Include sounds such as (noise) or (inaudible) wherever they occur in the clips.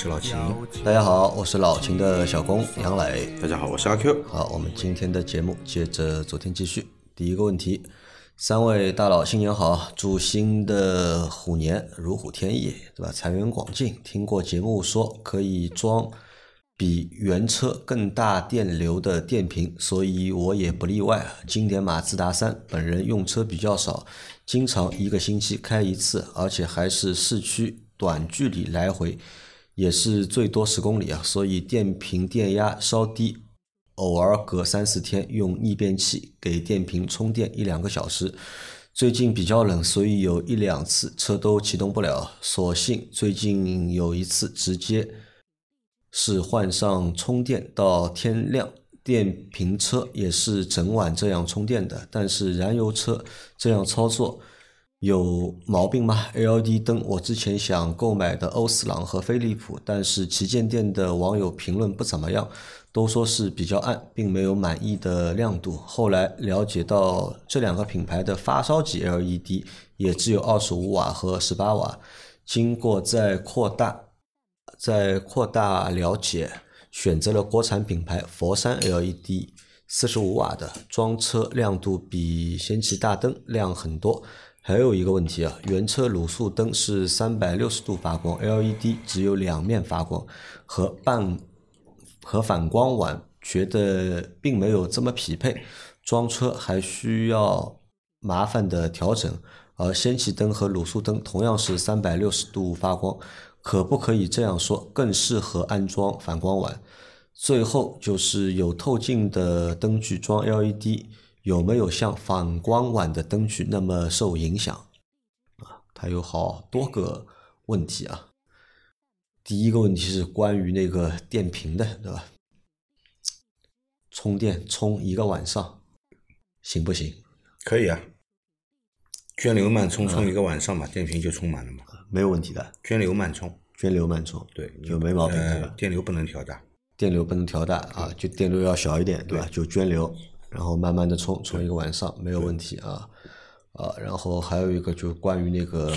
是老秦。大家好，我是老秦的小工杨磊。大家好，我是阿 Q。好，我们今天的节目接着昨天继续。第一个问题，三位大佬新年好，祝新的虎年如虎添翼，对吧？财源广进。听过节目说可以装比原车更大电流的电瓶，所以我也不例外。经典马自达三，本人用车比较少，经常一个星期开一次，而且还是市区短距离来回，也是最多十公里啊，所以电瓶电压稍低，偶尔隔三四天用逆变器给电瓶充电一两个小时。最近比较冷，所以有一两次车都启动不了，所幸最近有一次直接。是换上充电到天亮，电瓶车也是整晚这样充电的。但是燃油车这样操作有毛病吗？LED 灯我之前想购买的欧司朗和飞利浦，但是旗舰店的网友评论不怎么样，都说是比较暗，并没有满意的亮度。后来了解到这两个品牌的发烧级 LED 也只有二十五瓦和十八瓦，经过再扩大。在扩大了解，选择了国产品牌佛山 LED，四十五瓦的装车亮度比氙气大灯亮很多。还有一个问题啊，原车卤素灯是三百六十度发光，LED 只有两面发光，和半和反光碗觉得并没有这么匹配，装车还需要麻烦的调整。而氙气灯和卤素灯同样是三百六十度发光。可不可以这样说？更适合安装反光碗。最后就是有透镜的灯具装 LED，有没有像反光碗的灯具那么受影响？啊，它有好多个问题啊。第一个问题是关于那个电瓶的，对吧？充电充一个晚上行不行？可以啊，涓流慢充充一个晚上嘛，电瓶就充满了嘛。没有问题的，涓流慢充，涓流慢充，对，就没毛病，对吧？电流不能调大，电流不能调大啊，就电流要小一点，对吧？就涓流，然后慢慢的充，充一个晚上没有问题啊啊，然后还有一个就关于那个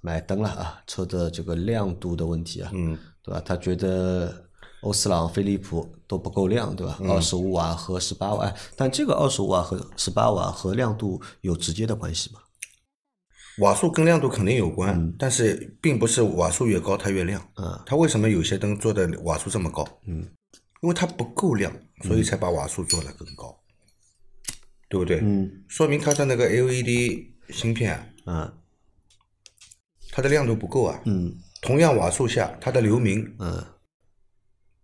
买灯了啊，车的这个亮度的问题啊，嗯，对吧？他觉得欧司朗、飞利浦都不够亮，对吧？二十五瓦和十八瓦，但这个二十五瓦和十八瓦和亮度有直接的关系吗？瓦数跟亮度肯定有关，但是并不是瓦数越高它越亮。嗯，它为什么有些灯做的瓦数这么高？嗯，因为它不够亮，所以才把瓦数做的更高，对不对？嗯，说明它的那个 LED 芯片，嗯，它的亮度不够啊。嗯，同样瓦数下，它的流明，嗯，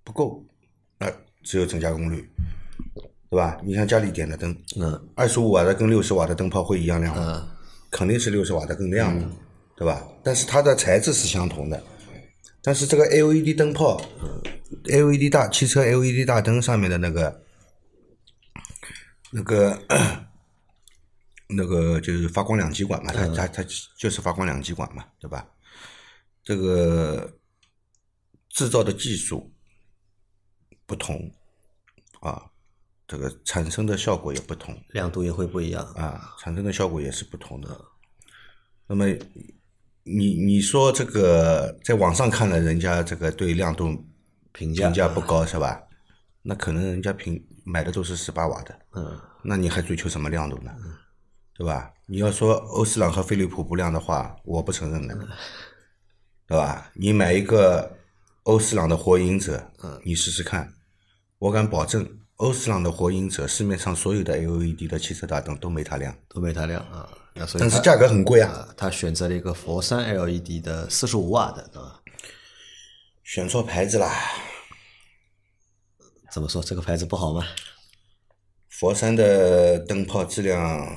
不够，那只有增加功率，对吧？你像家里点的灯，嗯，二十五瓦的跟六十瓦的灯泡会一样亮吗？嗯。肯定是六十瓦的更亮，对吧？但是它的材质是相同的。但是这个 LED 灯泡，LED 大汽车 LED 大灯上面的那个那个那个就是发光两极管嘛，它它它就是发光两极管嘛，对吧？这个制造的技术不同啊。这个产生的效果也不同，亮度也会不一样啊，产生的效果也是不同的。那么，你你说这个在网上看了人家这个对亮度评价评价不高是吧？那可能人家评买的都是十八瓦的，嗯，那你还追求什么亮度呢？对吧？你要说欧司朗和飞利浦不亮的话，我不承认的，对吧？你买一个欧司朗的火影者，嗯你试试看，我敢保证。欧司朗的火影者，市面上所有的 LED 的汽车大灯都没它亮，都没它亮啊。但是价格很贵啊。他选择了一个佛山 LED 的四十五瓦的，对吧？选错牌子啦。怎么说？这个牌子不好吗？佛山的灯泡质量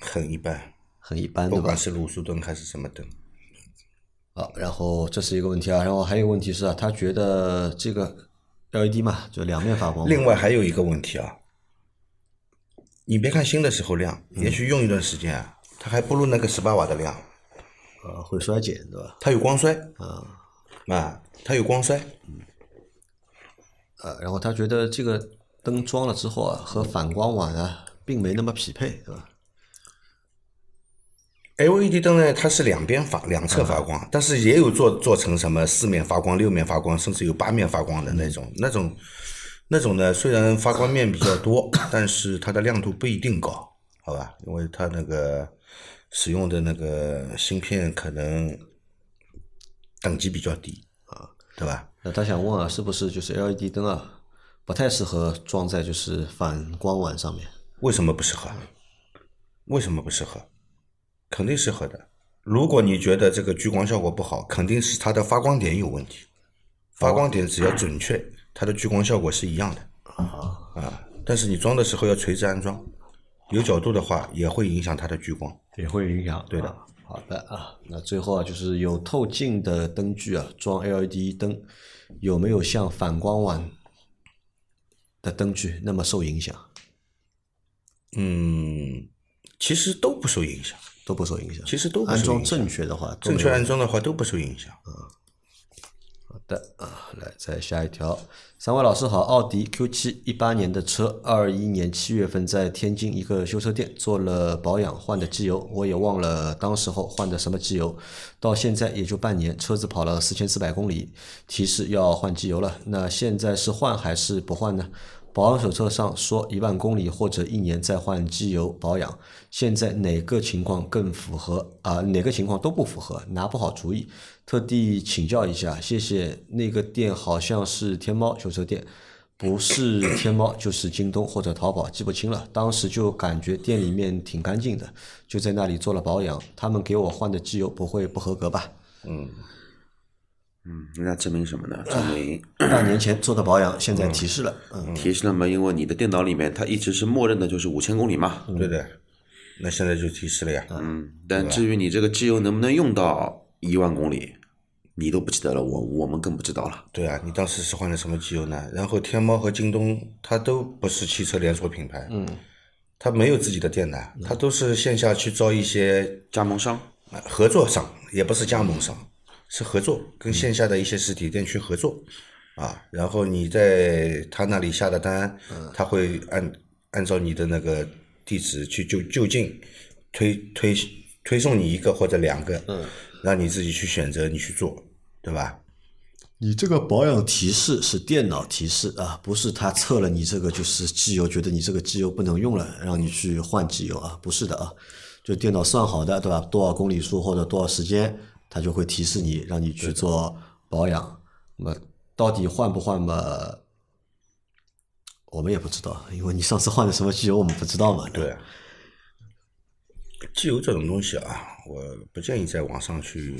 很一般，很一般，不管是卤素灯还是什么灯。好，然后这是一个问题啊。然后还有问题是啊，他觉得这个。LED 嘛，就两面发光。另外还有一个问题啊，你别看新的时候亮，也许用一段时间啊，它还不如那个十八瓦的亮，呃，会衰减，对吧？它有光衰啊啊，它有光衰。呃，然后他觉得这个灯装了之后啊，和反光网啊，并没那么匹配，对吧？LED 灯呢，它是两边发两侧发光，但是也有做做成什么四面发光、六面发光，甚至有八面发光的那种。那种那种呢，虽然发光面比较多，但是它的亮度不一定高，好吧？因为它那个使用的那个芯片可能等级比较低啊，对吧？那他想问啊，是不是就是 LED 灯啊，不太适合装在就是反光碗上面？为什么不适合？为什么不适合？肯定适合的。如果你觉得这个聚光效果不好，肯定是它的发光点有问题。发光点只要准确，它的聚光效果是一样的。啊，但是你装的时候要垂直安装，有角度的话也会影响它的聚光。也会影响。对的啊好的啊，那最后啊，就是有透镜的灯具啊，装 LED 灯有没有像反光碗的灯具那么受影响？嗯，其实都不受影响，都不受影响。其实都安装正确的话，正确安装的话都不受影响。好的啊，来再下一条。三位老师好，奥迪 Q 七一八年的车，二一年七月份在天津一个修车店做了保养，换的机油，我也忘了当时候换的什么机油，到现在也就半年，车子跑了四千四百公里，提示要换机油了。那现在是换还是不换呢？保养手册上说一万公里或者一年再换机油保养，现在哪个情况更符合啊、哪个情况都不符合，拿不好主意，特地请教一下，谢谢。那个店好像是天猫修车店，不是天猫就是京东或者淘宝，记不清了。当时就感觉店里面挺干净的，就在那里做了保养。他们给我换的机油不会不合格吧？嗯，那证明什么呢？证明半年前做的保养，现在提示了，嗯，提示了嘛？因为你的电脑里面它一直是默认的就是五千公里嘛。对的，那现在就提示了呀。嗯，但至于你这个机油能不能用到一万公里，你都不记得了，我我们更不知道了。对啊，你当时是换了什么机油呢？然后天猫和京东它都不是汽车连锁品牌，嗯，它没有自己的店的，它都是线下去招一些加盟商，呃合作商，也不是加盟商，是合作，跟线下的一些实体店去合作，啊，然后你在他那里下的单，他会按按照你的那个地址去就就近推推推送你一个或者两个，嗯，让你自己去选择，你去做，对吧？你这个保养提示是电脑提示啊，不是他测了你这个就是机油，觉得你这个机油不能用了，让你去换机油啊，不是的啊，就电脑算好的，对吧？多少公里数或者多少时间，它就会提示你，让你去做保养。那么到底换不换嘛？我们也不知道，因为你上次换的什么机油我们不知道嘛。对啊，机油这种东西啊，我不建议在网上去，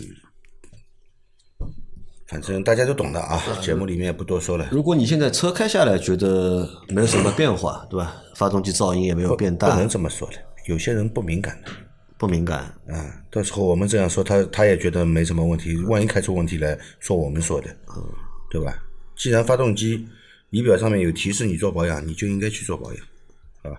反正大家都懂的啊，节目里面也不多说了。如果你现在车开下来觉得没有什么变化，对吧？发动机噪音也没有变大不能，这么说的，有些人不敏感的，不敏感，啊，到时候我们这样说，他他也觉得没什么问题，万一开出问题来，说我们说的，嗯对吧？既然发动机仪表上面有提示你做保养，你就应该去做保养。啊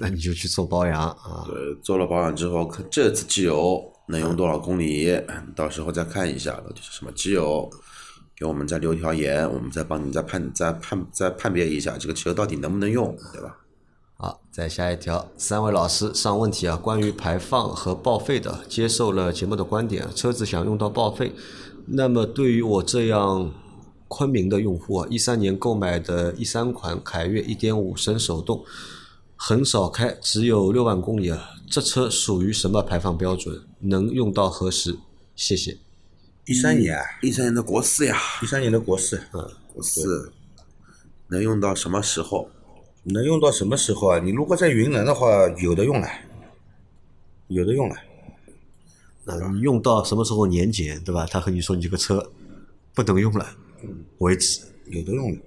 那你就去做保养啊。对，做了保养之后，看这次机油能用多少公里，到时候再看一下到底是什么机油，给我们再留条言，我们再帮你再判再判再判别一下这个机油到底能不能用，对吧？好，再下一条，三位老师上问题啊，关于排放和报废的，接受了节目的观点，车子想用到报废，那么对于我这样昆明的用户啊，一三年购买的一三款凯越一点五升手动，很少开，只有六万公里啊，这车属于什么排放标准？能用到何时？谢谢。一三年啊，一三年的国四呀，一三年的国四，嗯国四能用到什么时候？能用到什么时候啊？你如果在云南的话，有的用了，有的用了。那你用到什么时候年检，对吧？他和你说你这个车不能用了为止。有的用了。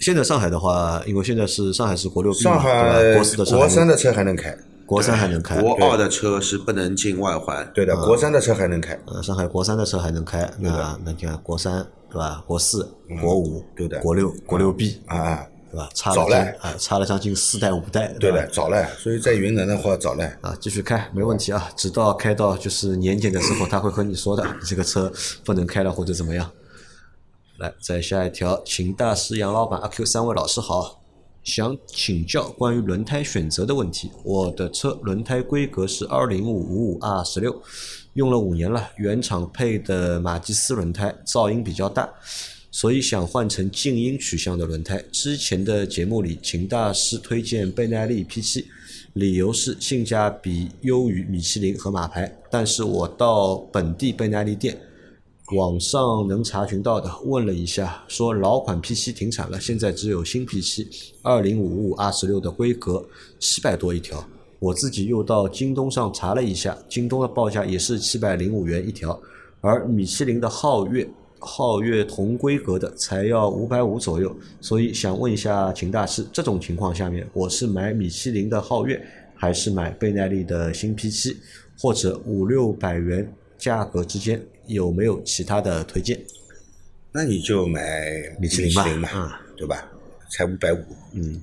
现在上海的话，因为现在是上海是国六 B 嘛，上海？国四的车还能国三的车还能开，国三还能开，国二的车是不能进外环，对的，国三的车还能开。呃，上海国三的车还能开，那那你看国三对吧？国四、国五、对的国六、国六 B 啊啊，对吧？差了早了啊，差了将近四代五代，对的，早了，所以在云南的话早了。啊，继续开没问题啊，直到开到就是年检的时候，他会和你说的，你这个车不能开了或者怎么样。来，再下一条，秦大师、杨老板、阿 Q 三位老师好，想请教关于轮胎选择的问题。我的车轮胎规格是二零五五五 R 十六，用了五年了，原厂配的马吉斯轮胎，噪音比较大。所以想换成静音取向的轮胎。之前的节目里，秦大师推荐倍耐力 P7，理由是性价比优于米其林和马牌。但是我到本地倍耐力店，网上能查询到的，问了一下，说老款 P7 停产了，现在只有新 P7 二零五五 R 十六的规格，七百多一条。我自己又到京东上查了一下，京东的报价也是七百零五元一条，而米其林的皓月。皓月同规格的才要五百五左右，所以想问一下秦大师，这种情况下面，我是买米其林的皓月，还是买倍耐力的新 P 七或者五六百元价格之间有没有其他的推荐？那你就买米其林吧对吧？才五百五，嗯，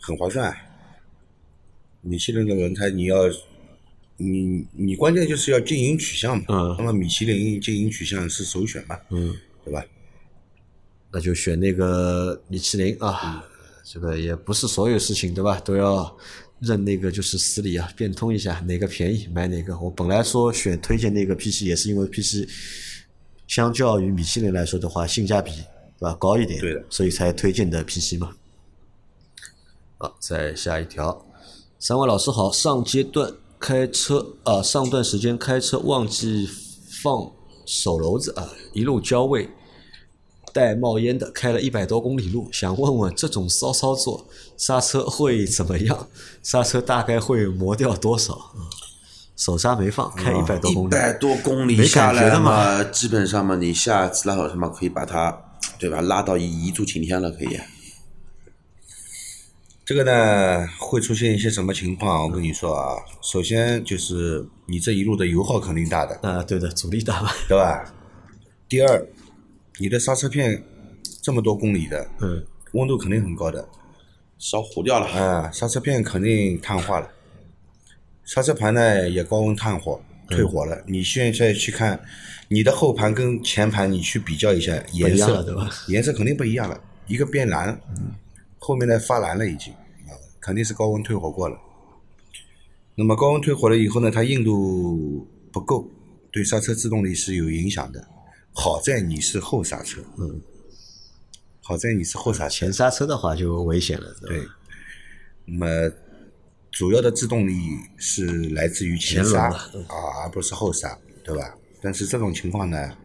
很划算。米其林的轮胎你要，你你关键就是要经营取向嘛。嗯那么米其林经营取向是首选嘛，嗯，对吧？那就选那个米其林啊，这个也不是所有事情对吧，都要认那个就是死理啊，变通一下，哪个便宜买哪个。我本来说选推荐那个 P 七也是因为 P 七相较于米其林来说的话，性价比对吧高一点，对的所以才推荐的 P 七嘛。好，再下一条，三位老师好，上阶段开车啊，上段时间开车忘记放手篓子啊，一路焦味。带冒烟的，开了一百多公里路，想问问这种骚操作刹车会怎么样？刹车大概会磨掉多少？嗯手刹没放，开一百多公里，一百多公里没下来的嘛嘛，基本上嘛，你下次拉手什么可以把它，对吧？拉到一一柱擎天了，可以。这个呢会出现一些什么情况？我跟你说啊，首先就是你这一路的油耗肯定大的，啊，对的，阻力大嘛，对吧？第二，你的刹车片这么多公里的，嗯，温度肯定很高的，烧糊掉了，啊，刹车片肯定碳化了，刹车盘呢也高温炭火退火了。你现在去看你的后盘跟前盘，你去比较一下颜色，对吧颜色肯定不一样了，一个变蓝了，后面呢发蓝了已经，啊，肯定是高温退火过了。那么高温退火了以后呢，它硬度不够，对刹车制动力是有影响的。好在你是后刹车，嗯，好在你是后刹车，前刹车的话就危险了，对。那么主要的制动力是来自于前刹啊，而不是后刹，对吧？但是这种情况呢，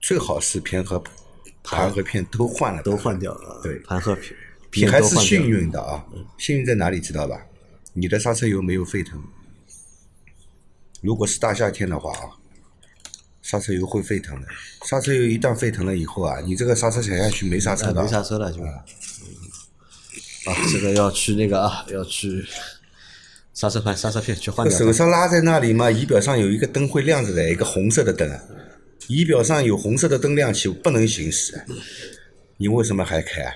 最好是偏和盘。和片都换了，都换掉了，对。盘和片你还是幸运的啊！幸运在哪里知道吧？你的刹车油没有沸腾。如果是大夏天的话啊，刹车油会沸腾的。刹车油一旦沸腾了以后啊，你这个刹车踩下去没刹车的啊，啊没刹车了就。嗯啊，这个要去那个啊，要去刹车盘、刹车片去换掉。手上拉在那里嘛，仪表上有一个灯会亮着的，一个红色的灯啊。仪表上有红色的灯亮起，不能行驶，你为什么还开啊？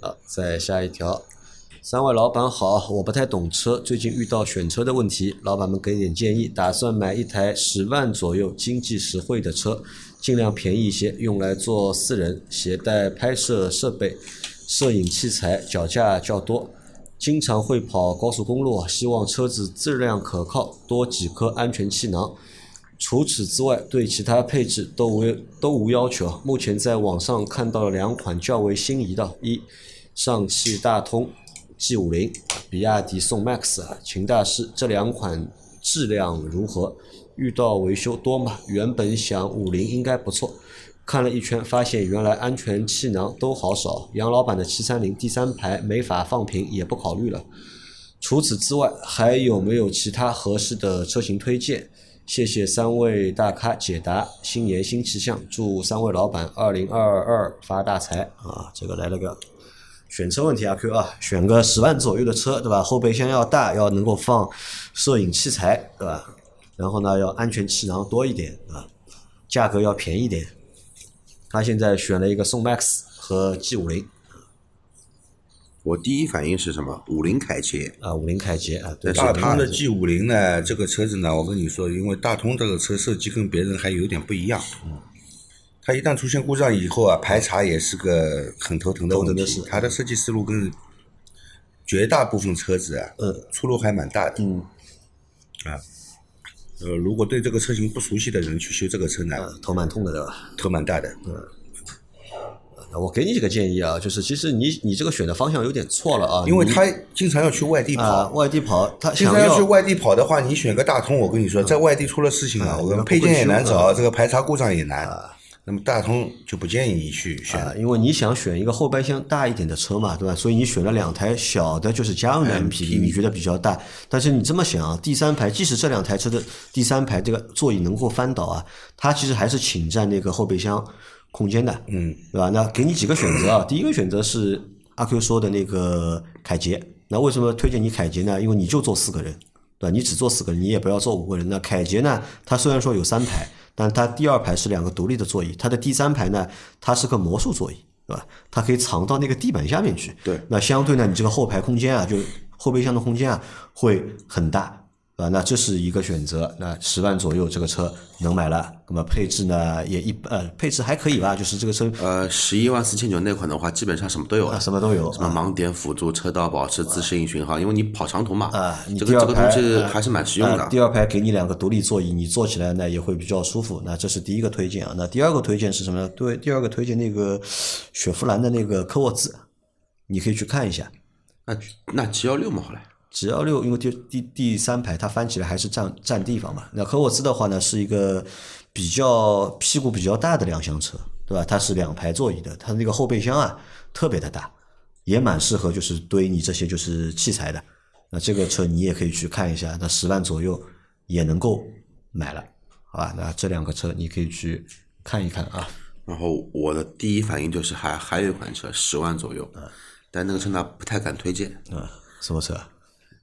啊，再下一条，三位老板好，我不太懂车，最近遇到选车的问题，老板们给点建议，打算买一台十万左右经济实惠的车，尽量便宜一些，用来做私人携带拍摄设备、摄影器材，脚架较多。经常会跑高速公路，希望车子质量可靠，多几颗安全气囊。除此之外，对其他配置都无都无要求。目前在网上看到了两款较为心仪的：一，上汽大通 G 五零，比亚迪宋 MAX 啊，秦大师这两款质量如何？遇到维修多吗？原本想五菱应该不错，看了一圈发现原来安全气囊都好少。杨老板的七三零第三排没法放平，也不考虑了。除此之外，还有没有其他合适的车型推荐？谢谢三位大咖解答，新年新气象，祝三位老板二零二二发大财啊！这个来了个选车问题啊，Q 啊，选个十万左右的车，对吧？后备箱要大，要能够放摄影器材，对吧？然后呢，要安全气囊多一点啊，价格要便宜点。他现在选了一个宋 MAX 和 G 五零，我第一反应是什么？五菱凯捷，啊，五菱凯捷啊，对，大它通的 G 五零呢，这个车子呢，我跟你说，因为大通这个车设计跟别人还有点不一样。它一旦出现故障以后啊，排查也是个很头疼的问。题它的设计思路跟绝大部分车子啊，嗯出入还蛮大的。嗯，啊，呃，如果对这个车型不熟悉的人去修这个车呢，啊头蛮痛的，对吧？头蛮大的。那我给你几个建议啊，就是其实你你这个选的方向有点错了啊，因为他经常要去外地啊跑，外地跑，他经常要去外地跑的话，你选个大通，我跟你说，在外地出了事情啊，我嗯们配件也难不找，这个排查故障也难。啊那么大通就不建议你去选啊，因为你想选一个后备箱大一点的车嘛，对吧？所以你选了两台小的，就是家用的 MPV，你觉得比较大。但是你这么想啊，第三排即使这两台车的第三排这个座椅能够翻倒啊，它其实还是侵占那个后备箱空间的，嗯，对吧？那给你几个选择啊，(clears throat) 第一个选择是阿 Q 说的那个凯捷，那为什么推荐你凯捷呢？因为你就坐四个人。对吧？你只坐四个人，你也不要坐五个人。那凯捷呢？它虽然说有三排，但它第二排是两个独立的座椅，它的第三排呢，它是个魔术座椅，对吧？它可以藏到那个地板下面去。对那相对呢，你这个后排空间啊，就后备箱的空间啊，会很大，对吧？那这是一个选择。那十万左右这个车能买了，那么配置呢也一呃配置还可以吧，就是这个车呃，十一万四千九那款的话，基本上什么都有啊，什么都有什么盲点辅助、车道保持、自适应巡航，因为你跑长途嘛，啊，你这个这个东西呃还是蛮实用的。呃第二排给你两个独立座椅，你坐起来呢也会比较舒服。那这是第一个推荐啊。那第二个推荐是什么呢？对，第二个推荐那个雪佛兰的那个科沃兹，你可以去看一下。那那 G 幺六嘛，后来 G 幺六因为第第第三排它翻起来还是占占地方嘛。那科沃兹的话呢是一个比较屁股比较大的两厢车，对吧？它是两排座椅的，它那个后备箱啊特别的大，也蛮适合就是堆你这些就是器材的。那这个车你也可以去看一下，那十万左右也能够买了，好吧？那这两个车你可以去看一看啊。然后我的第一反应就是还还有一款车十万左右，但那个车呢不太敢推荐，啊，什么车？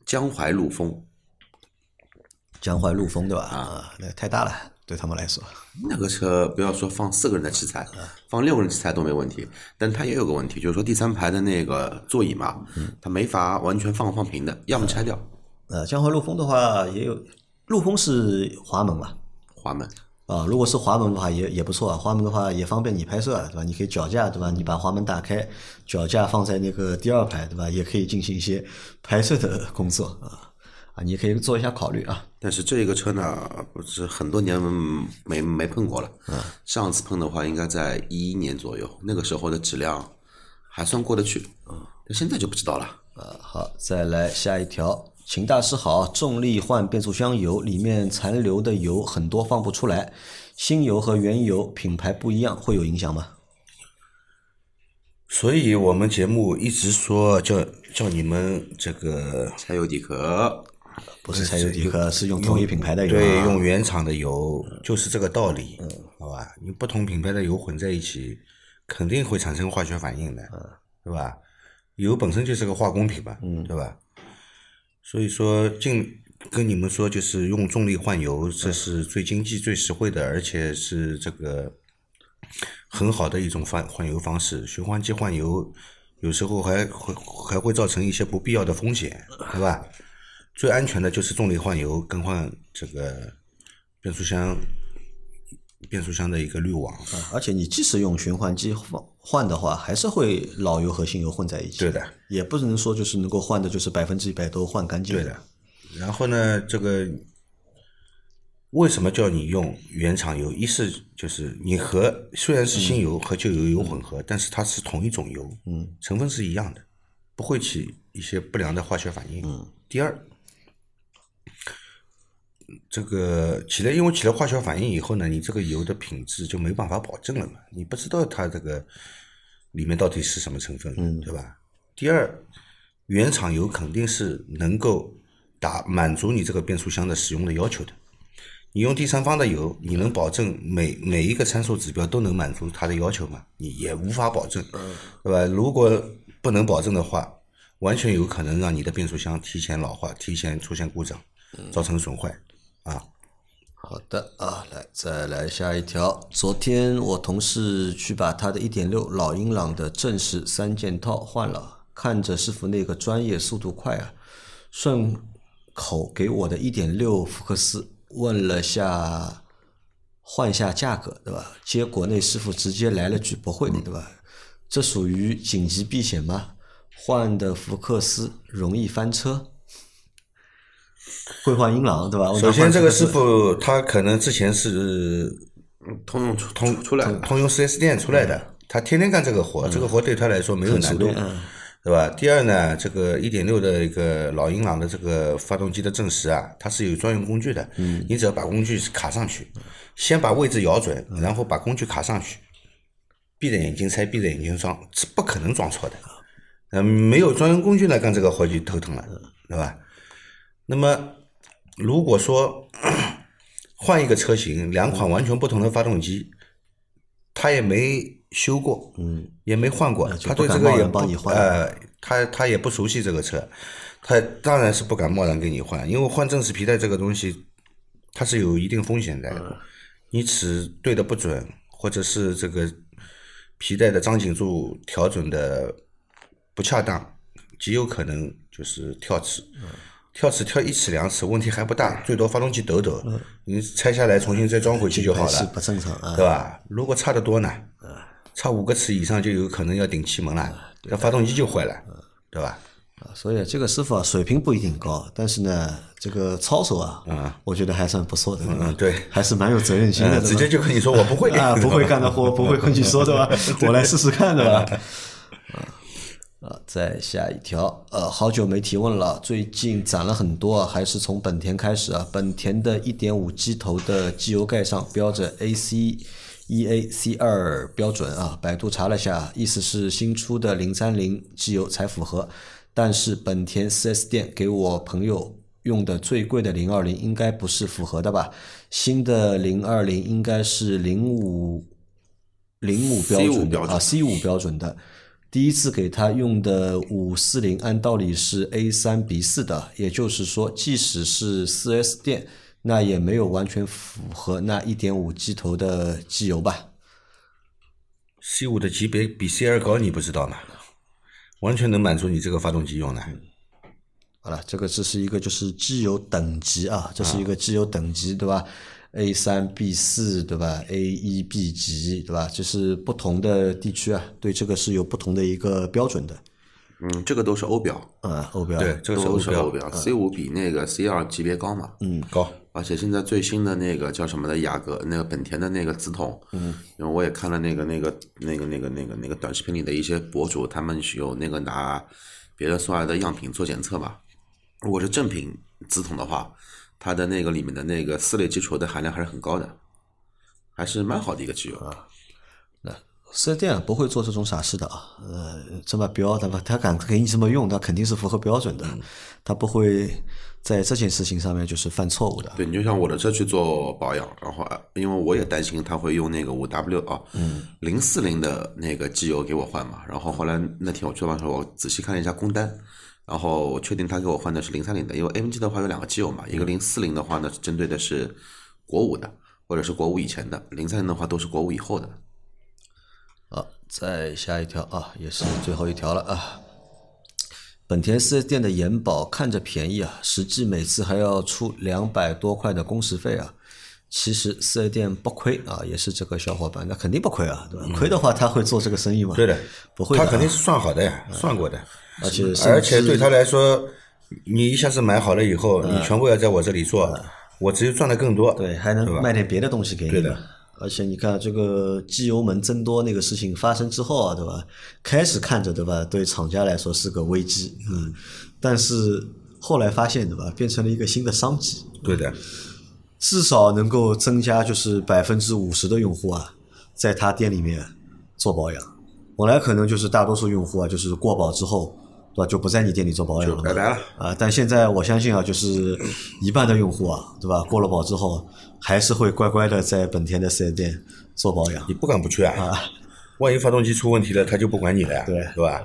江淮陆风江淮陆风对吧？啊，那太大了，对他们来说。那个车，不要说放四个人的器材，放六个人器材都没问题，但它也有个问题，就是说第三排的那个座椅嘛，它没法完全放放平的，要么拆掉。呃，江淮陆风的话也有，陆风是滑门嘛，滑门，啊，如果是滑门的话也也不错啊，滑门的话也方便你拍摄啊，对吧？你可以脚架，对吧？你把滑门打开，脚架放在那个第二排，对吧？也可以进行一些拍摄的工作啊啊，你可以做一下考虑啊。但是这个车呢，不是很多年没没碰过了。上次碰的话，应该在一一年左右，那个时候的质量还算过得去。但现在就不知道了。啊，好，再来下一条。秦大师好，重力换变速箱油里面残留的油很多放不出来，新油和原油品牌不一样，会有影响吗？所以我们节目一直说叫叫你们这个柴油底壳，不是柴油底壳，是用同一品牌的油啊。对用原厂的油，就是这个道理，好吧？你不同品牌的油混在一起，肯定会产生化学反应的，对吧？油本身就是个化工品嘛，对吧？所以说，尽跟你们说，就是用重力换油，这是最经济、最实惠的，而且是这个很好的一种换换油方式。循环机换油有时候还会还会造成一些不必要的风险，对吧？最安全的就是重力换油，更换这个变速箱变速箱的一个滤网。而且你即使用循环机换换的话，还是会老油和新油混在一起。对的，也不能说就是能够换的，就是百分之一百都换干净。对的。然后呢，这个为什么叫你用原厂油？一是就是你和虽然是新油和旧油有混合，但是它是同一种油，嗯，成分是一样的，不会起一些不良的化学反应。嗯。第二，这个起来，因为起了化学反应以后呢，你这个油的品质就没办法保证了嘛，你不知道它这个里面到底是什么成分，嗯对吧？第二，原厂油肯定是能够达满足你这个变速箱的使用的要求的。你用第三方的油，你能保证每每一个参数指标都能满足它的要求吗？你也无法保证，对吧？如果不能保证的话，完全有可能让你的变速箱提前老化、提前出现故障，造成损坏啊。好的啊，来再来下一条。昨天我同事去把他的1.6老英朗的正式三件套换了，看着师傅那个专业速度快啊，顺口给我的一点六福克斯问了下换下价格，对吧？结果那师傅直接来了句不会，对吧？这属于紧急避险吗？换的福克斯容易翻车？会换英朗，对吧？首先，这个师傅傅他可能之前是通用出通出来的，通用四 S 店出来的，他天天干这个活，这个活对他来说没有难度嗯，对吧？第二呢，这个一点六的一个老英朗的这个发动机的正时啊，它是有专用工具的，你只要把工具卡上去，先把位置咬准，然后把工具卡上去，闭着眼睛拆，闭着眼睛装，是不可能装错的。嗯，没有专用工具来干这个活就头疼了，对吧？那么如果说换一个车型，两款完全不同的发动机，他也没修过，嗯，也没换过，他对这个也不呃，他他也不熟悉这个车，他当然是不敢贸然给你换，因为换正时皮带这个东西，它是有一定风险的，你齿对的不准，或者是这个皮带的张紧度调整的不恰当，极有可能就是跳齿。跳齿跳一齿两齿问题还不大，最多发动机抖抖，你拆下来重新再装回去就好了，是不正常啊。对吧？如果差得多呢，差五个齿以上就有可能要顶气门了，那发动机就坏了，对吧？啊，所以这个师傅啊，水平不一定高，但是呢，这个操守啊，我觉得还算不错的，嗯，对，还是蛮有责任心的，嗯直接就跟你说我不会啊，不会干的活 (laughs) 不会跟你说的吧？(laughs) 我来试试看的吧？啊，再下一条，呃，好久没提问了，最近涨了很多啊，还是从本田开始啊。本田的1.5机头的机油盖上标着 AC EAC 二标准啊，百度查了下，意思是新出的零三零机油才符合，但是本田 4S 店给我朋友用的最贵的零二零应该不是符合的吧？新的零二零应该是零五。零五标 C5 标准啊，C 五标准的。第一次给他用的五四零，按道理是 A 三 B 四的，也就是说，即使是四 S 店，那也没有完全符合那一点五机头的机油吧？C 五的级别比 C 二高，你不知道吗？完全能满足你这个发动机用的。好了，这个这是一个就是机油等级啊，这是一个机油等级，对吧？A 三 B 四对吧？A 一 B 级对吧？就是不同的地区啊，对这个是有不同的一个标准的。嗯，这个都是欧标，啊，欧标对，这个是都欧标，是欧标，C 五比那个 C 二级别高嘛，嗯，高。而且现在最新的那个叫什么的雅阁，那个本田的那个紫桶，嗯，因为我也看了那个那个那个那个那个那个短视频里的一些博主，他们是有那个拿别的送来的样品做检测嘛。如果是正品紫桶的话，它的那个里面的那个四类基础的含量还是很高的，还是蛮好的一个机油啊。那。四 S 店啊不会做这种傻事的啊，呃，这么标对吧？他敢给你这么用，那肯定是符合标准的，他不会在这件事情上面就是犯错误的。对你就像我的车去做保养，然后呃因为我也担心他会用那个五 W 啊，嗯零四零的那个机油给我换嘛，然后后来那天我去的时候，我仔细看了一下工单，然后我确定他给我换的是零三零的，因为 AMG 的话有两个机油嘛，一个零四零的话呢针对的是国五的，或者是国五以前的，零三零的话都是国五以后的。好，再下一条啊，也是最后一条了啊。本田 4S 店的延保看着便宜啊，实际每次还要出两百多块的工时费啊。其实四 S 店不亏啊，也是这个小伙伴，那肯定不亏啊，对吧？亏的话他会做这个生意吗？对的，不会的啊他肯定是算好的呀，算过的。而且而且对他来说，你一下子买好了以后，你全部要在我这里做，我只有赚的更多。对，还能卖点别的东西给你。对的。而且你看这个机油门增多那个事情发生之后啊，对吧？开始看着对吧，对厂家来说是个危机，嗯，但是后来发现对吧，变成了一个新的商机，对的，至少能够增加就是百分之五十的用户啊，在他店里面做保养。本来可能就是大多数用户啊，就是过保之后，对吧，就不在你店里做保养了嘛，拜拜了啊！但现在我相信啊，就是一半的用户啊，对吧？过了保之后，还是会乖乖的在本田的四 S 店做保养你。不敢不去啊？万一发动机出问题了，他就不管你了呀，对对吧？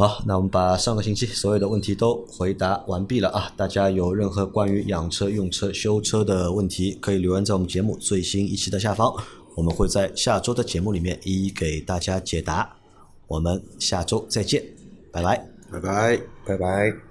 好，那我们把上个星期所有的问题都回答完毕了啊！大家有任何关于养车、用车、修车的问题，可以留言在我们节目最新一期的下方，我们会在下周的节目里面一一给大家解答。我们下周再见，拜拜。拜拜。拜拜。